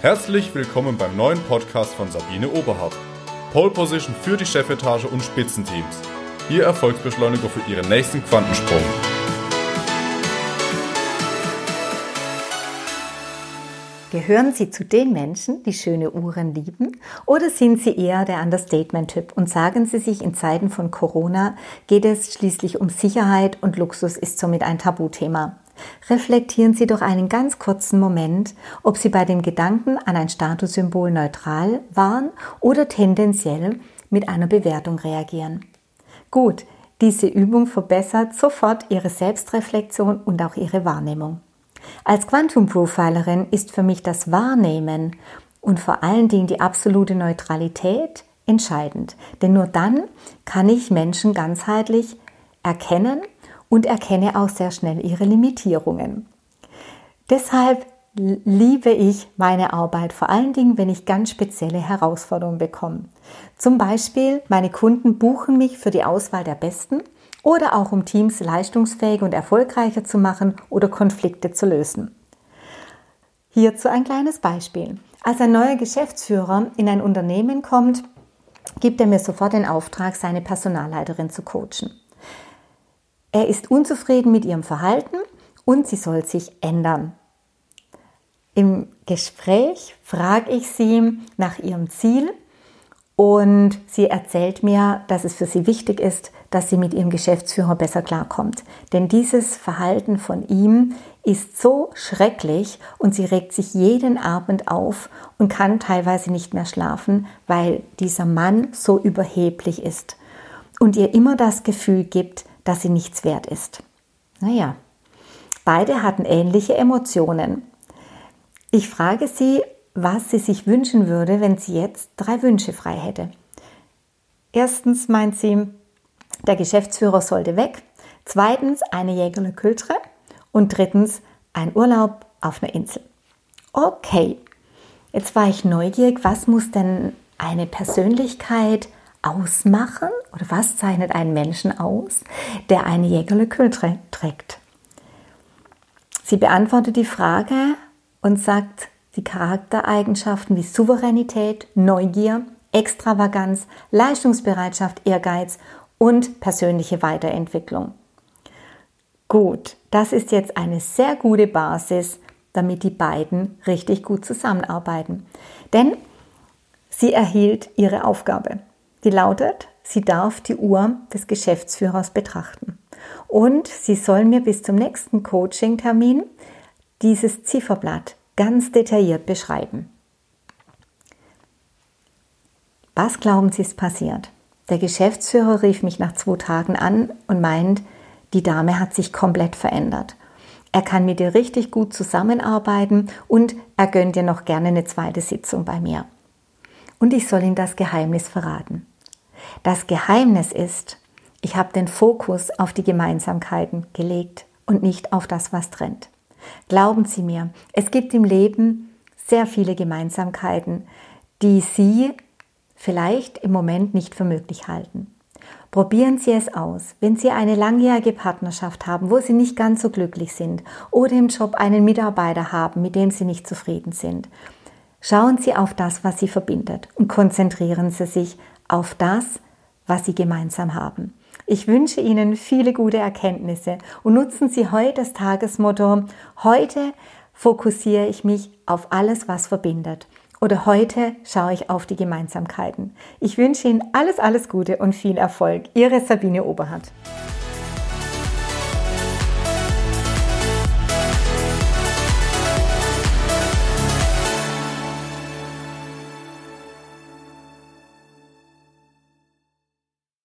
Herzlich willkommen beim neuen Podcast von Sabine Oberhardt. Pole Position für die Chefetage und Spitzenteams. Ihr Erfolgsbeschleuniger für Ihren nächsten Quantensprung. Gehören Sie zu den Menschen, die schöne Uhren lieben? Oder sind Sie eher der Understatement-Typ und sagen Sie sich, in Zeiten von Corona geht es schließlich um Sicherheit und Luxus ist somit ein Tabuthema? Reflektieren Sie doch einen ganz kurzen Moment, ob Sie bei dem Gedanken an ein Statussymbol neutral waren oder tendenziell mit einer Bewertung reagieren. Gut, diese Übung verbessert sofort Ihre Selbstreflexion und auch Ihre Wahrnehmung. Als Quantum Profilerin ist für mich das Wahrnehmen und vor allen Dingen die absolute Neutralität entscheidend, denn nur dann kann ich Menschen ganzheitlich erkennen und erkenne auch sehr schnell ihre Limitierungen. Deshalb liebe ich meine Arbeit, vor allen Dingen, wenn ich ganz spezielle Herausforderungen bekomme. Zum Beispiel, meine Kunden buchen mich für die Auswahl der Besten oder auch um Teams leistungsfähiger und erfolgreicher zu machen oder Konflikte zu lösen. Hierzu ein kleines Beispiel. Als ein neuer Geschäftsführer in ein Unternehmen kommt, gibt er mir sofort den Auftrag, seine Personalleiterin zu coachen. Er ist unzufrieden mit ihrem Verhalten und sie soll sich ändern. Im Gespräch frage ich sie nach ihrem Ziel und sie erzählt mir, dass es für sie wichtig ist, dass sie mit ihrem Geschäftsführer besser klarkommt. Denn dieses Verhalten von ihm ist so schrecklich und sie regt sich jeden Abend auf und kann teilweise nicht mehr schlafen, weil dieser Mann so überheblich ist und ihr immer das Gefühl gibt, dass sie nichts wert ist. Naja, beide hatten ähnliche Emotionen. Ich frage sie, was sie sich wünschen würde, wenn sie jetzt drei Wünsche frei hätte. Erstens meint sie, der Geschäftsführer sollte weg. Zweitens eine Jägerle Kültre. Und drittens ein Urlaub auf einer Insel. Okay, jetzt war ich neugierig, was muss denn eine Persönlichkeit ausmachen oder was zeichnet einen Menschen aus, der eine Jägerlekül trägt? Sie beantwortet die Frage und sagt die Charaktereigenschaften wie Souveränität, Neugier, Extravaganz, Leistungsbereitschaft, Ehrgeiz und persönliche Weiterentwicklung. Gut, das ist jetzt eine sehr gute Basis, damit die beiden richtig gut zusammenarbeiten. Denn sie erhielt ihre Aufgabe. Die lautet, sie darf die Uhr des Geschäftsführers betrachten. Und sie soll mir bis zum nächsten Coaching-Termin dieses Zifferblatt ganz detailliert beschreiben. Was glauben Sie ist passiert? Der Geschäftsführer rief mich nach zwei Tagen an und meint, die Dame hat sich komplett verändert. Er kann mit dir richtig gut zusammenarbeiten und er gönnt dir noch gerne eine zweite Sitzung bei mir und ich soll ihm das Geheimnis verraten. Das Geheimnis ist, ich habe den Fokus auf die Gemeinsamkeiten gelegt und nicht auf das, was trennt. Glauben Sie mir, es gibt im Leben sehr viele Gemeinsamkeiten, die Sie vielleicht im Moment nicht für möglich halten. Probieren Sie es aus. Wenn Sie eine langjährige Partnerschaft haben, wo Sie nicht ganz so glücklich sind oder im Job einen Mitarbeiter haben, mit dem Sie nicht zufrieden sind, Schauen Sie auf das, was Sie verbindet und konzentrieren Sie sich auf das, was Sie gemeinsam haben. Ich wünsche Ihnen viele gute Erkenntnisse und nutzen Sie heute das Tagesmotto, heute fokussiere ich mich auf alles, was verbindet. Oder heute schaue ich auf die Gemeinsamkeiten. Ich wünsche Ihnen alles, alles Gute und viel Erfolg. Ihre Sabine Oberhardt.